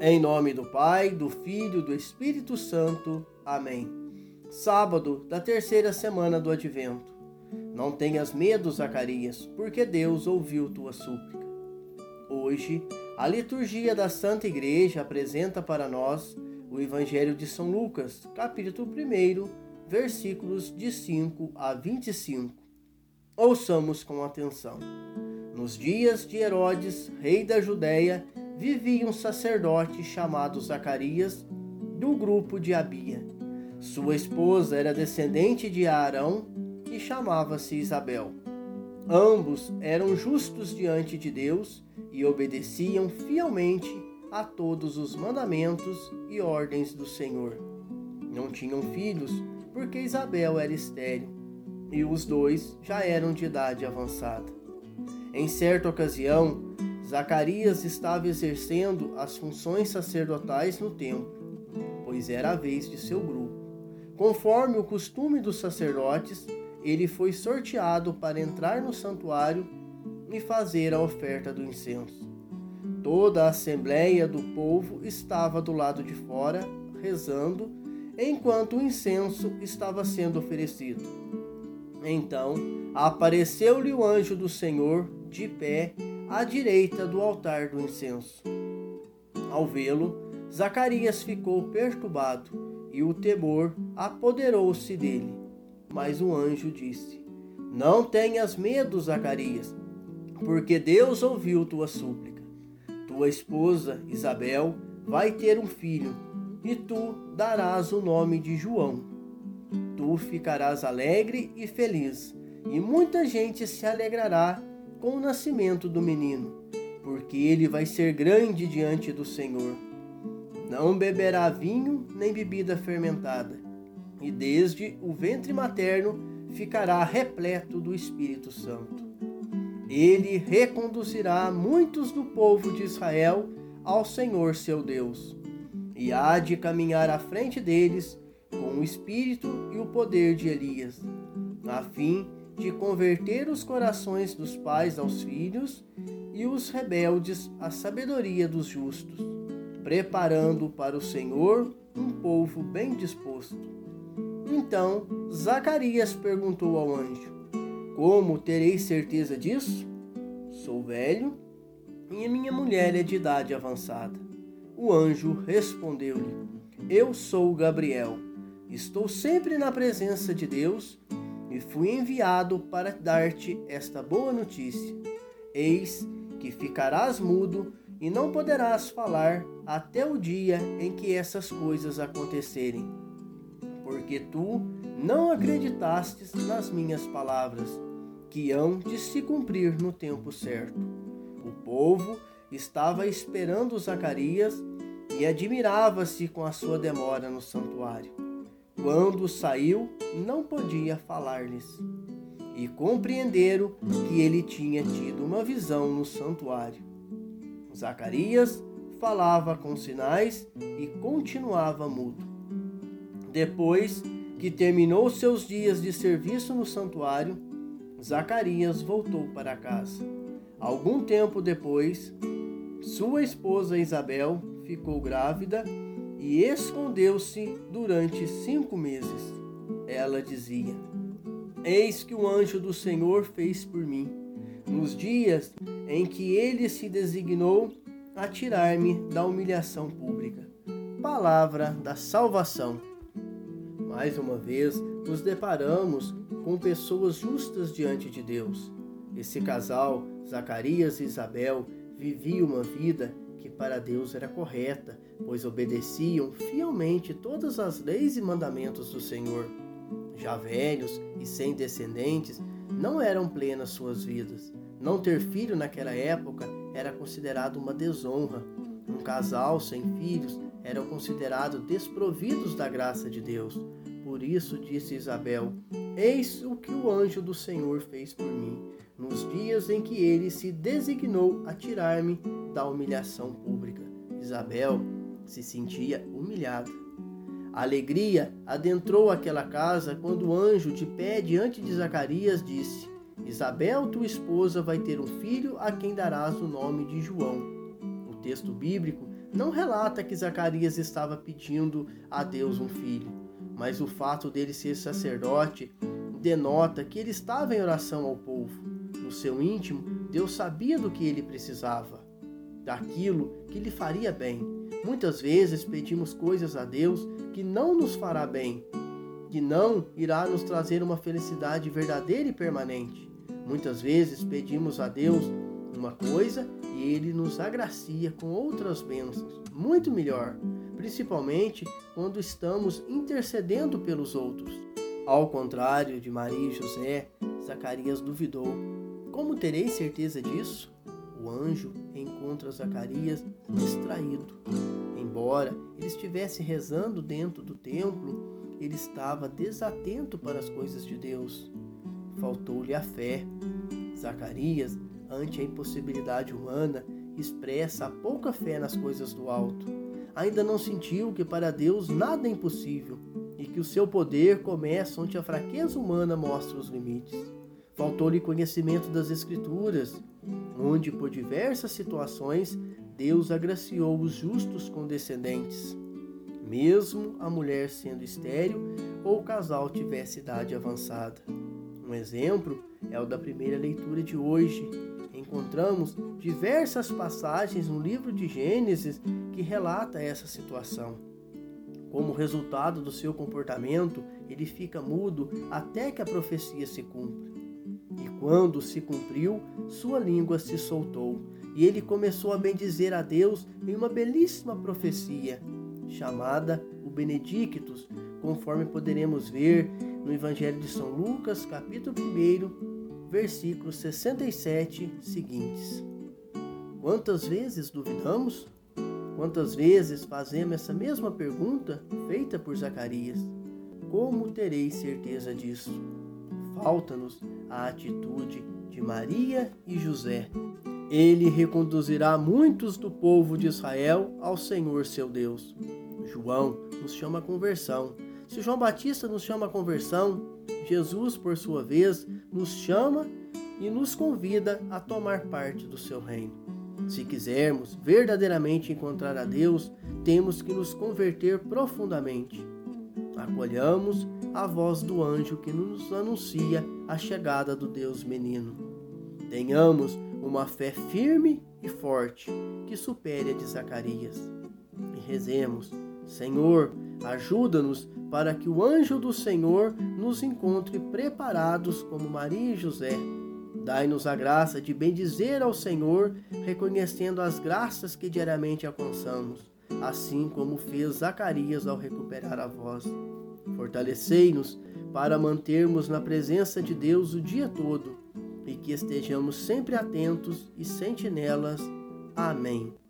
Em nome do Pai, do Filho e do Espírito Santo. Amém. Sábado da terceira semana do Advento. Não tenhas medo, Zacarias, porque Deus ouviu tua súplica. Hoje, a liturgia da Santa Igreja apresenta para nós o Evangelho de São Lucas, capítulo 1, versículos de 5 a 25. Ouçamos com atenção. Nos dias de Herodes, rei da Judéia, vivia um sacerdote chamado Zacarias, do grupo de Abia. Sua esposa era descendente de Arão e chamava-se Isabel. Ambos eram justos diante de Deus e obedeciam fielmente a todos os mandamentos e ordens do Senhor. Não tinham filhos, porque Isabel era estéril, e os dois já eram de idade avançada. Em certa ocasião, Zacarias estava exercendo as funções sacerdotais no templo, pois era a vez de seu grupo. Conforme o costume dos sacerdotes, ele foi sorteado para entrar no santuário e fazer a oferta do incenso. Toda a assembleia do povo estava do lado de fora, rezando, enquanto o incenso estava sendo oferecido. Então apareceu-lhe o anjo do Senhor, de pé, à direita do altar do incenso. Ao vê-lo, Zacarias ficou perturbado e o temor apoderou-se dele. Mas o anjo disse: Não tenhas medo, Zacarias, porque Deus ouviu tua súplica. Tua esposa, Isabel, vai ter um filho, e tu darás o nome de João. Tu ficarás alegre e feliz, e muita gente se alegrará com o nascimento do menino, porque ele vai ser grande diante do Senhor. Não beberá vinho nem bebida fermentada, e desde o ventre materno ficará repleto do Espírito Santo. Ele reconduzirá muitos do povo de Israel ao Senhor seu Deus, e há de caminhar à frente deles com o espírito e o poder de Elias, a fim de de converter os corações dos pais aos filhos e os rebeldes à sabedoria dos justos, preparando para o Senhor um povo bem disposto. Então Zacarias perguntou ao anjo: Como terei certeza disso? Sou velho e minha mulher é de idade avançada. O anjo respondeu-lhe: Eu sou Gabriel. Estou sempre na presença de Deus e fui enviado para dar-te esta boa notícia. Eis que ficarás mudo e não poderás falar até o dia em que essas coisas acontecerem. Porque tu não acreditastes nas minhas palavras, que hão de se cumprir no tempo certo. O povo estava esperando Zacarias e admirava-se com a sua demora no santuário. Quando saiu, não podia falar-lhes. E compreenderam que ele tinha tido uma visão no santuário. Zacarias falava com sinais e continuava mudo. Depois que terminou seus dias de serviço no santuário, Zacarias voltou para casa. Algum tempo depois, sua esposa Isabel ficou grávida e escondeu-se durante cinco meses. Ela dizia: Eis que o anjo do Senhor fez por mim, nos dias em que ele se designou a tirar-me da humilhação pública. Palavra da salvação. Mais uma vez, nos deparamos com pessoas justas diante de Deus. Esse casal, Zacarias e Isabel, vivia uma vida que para Deus era correta, pois obedeciam fielmente todas as leis e mandamentos do Senhor. Já velhos e sem descendentes, não eram plenas suas vidas. Não ter filho naquela época era considerado uma desonra. Um casal sem filhos eram considerados desprovidos da graça de Deus. Por isso disse Isabel: Eis o que o anjo do Senhor fez por mim, nos dias em que ele se designou a tirar-me da humilhação pública. Isabel se sentia humilhada. A alegria adentrou aquela casa quando o anjo, de pé diante de Zacarias, disse: Isabel, tua esposa, vai ter um filho a quem darás o nome de João. O texto bíblico não relata que Zacarias estava pedindo a Deus um filho, mas o fato dele ser sacerdote denota que ele estava em oração ao povo. No seu íntimo, Deus sabia do que ele precisava, daquilo que lhe faria bem. Muitas vezes pedimos coisas a Deus que não nos fará bem, que não irá nos trazer uma felicidade verdadeira e permanente. Muitas vezes pedimos a Deus uma coisa e ele nos agracia com outras bênçãos, muito melhor, principalmente quando estamos intercedendo pelos outros. Ao contrário de Maria e José, Zacarias duvidou. Como terei certeza disso? O anjo encontra Zacarias distraído. Embora ele estivesse rezando dentro do templo, ele estava desatento para as coisas de Deus. Faltou-lhe a fé. Zacarias, ante a impossibilidade humana, expressa a pouca fé nas coisas do alto. Ainda não sentiu que para Deus nada é impossível e que o seu poder começa onde a fraqueza humana mostra os limites. Faltou-lhe conhecimento das Escrituras, onde por diversas situações Deus agraciou os justos com descendentes mesmo a mulher sendo estéril ou o casal tivesse idade avançada. Um exemplo é o da primeira leitura de hoje. Encontramos diversas passagens no livro de Gênesis que relata essa situação. Como resultado do seu comportamento, ele fica mudo até que a profecia se cumpra. E quando se cumpriu, sua língua se soltou, e ele começou a bendizer a Deus em uma belíssima profecia, chamada o Benedictus, conforme poderemos ver no Evangelho de São Lucas, capítulo 1, versículos 67 seguintes. Quantas vezes duvidamos? Quantas vezes fazemos essa mesma pergunta feita por Zacarias? Como terei certeza disso? Falta-nos a atitude de Maria e José. Ele reconduzirá muitos do povo de Israel ao Senhor seu Deus. João nos chama a conversão. Se João Batista nos chama a conversão, Jesus, por sua vez, nos chama e nos convida a tomar parte do seu reino. Se quisermos verdadeiramente encontrar a Deus, temos que nos converter profundamente. Acolhamos a voz do anjo que nos anuncia a chegada do Deus menino. Tenhamos uma fé firme e forte que supere a de Zacarias. E rezemos Senhor, ajuda-nos para que o anjo do Senhor nos encontre preparados como Maria e José. Dai-nos a graça de bendizer ao Senhor, reconhecendo as graças que diariamente alcançamos, assim como fez Zacarias ao recuperar a voz. Fortalecei-nos para mantermos na presença de Deus o dia todo e que estejamos sempre atentos e sentinelas. Amém.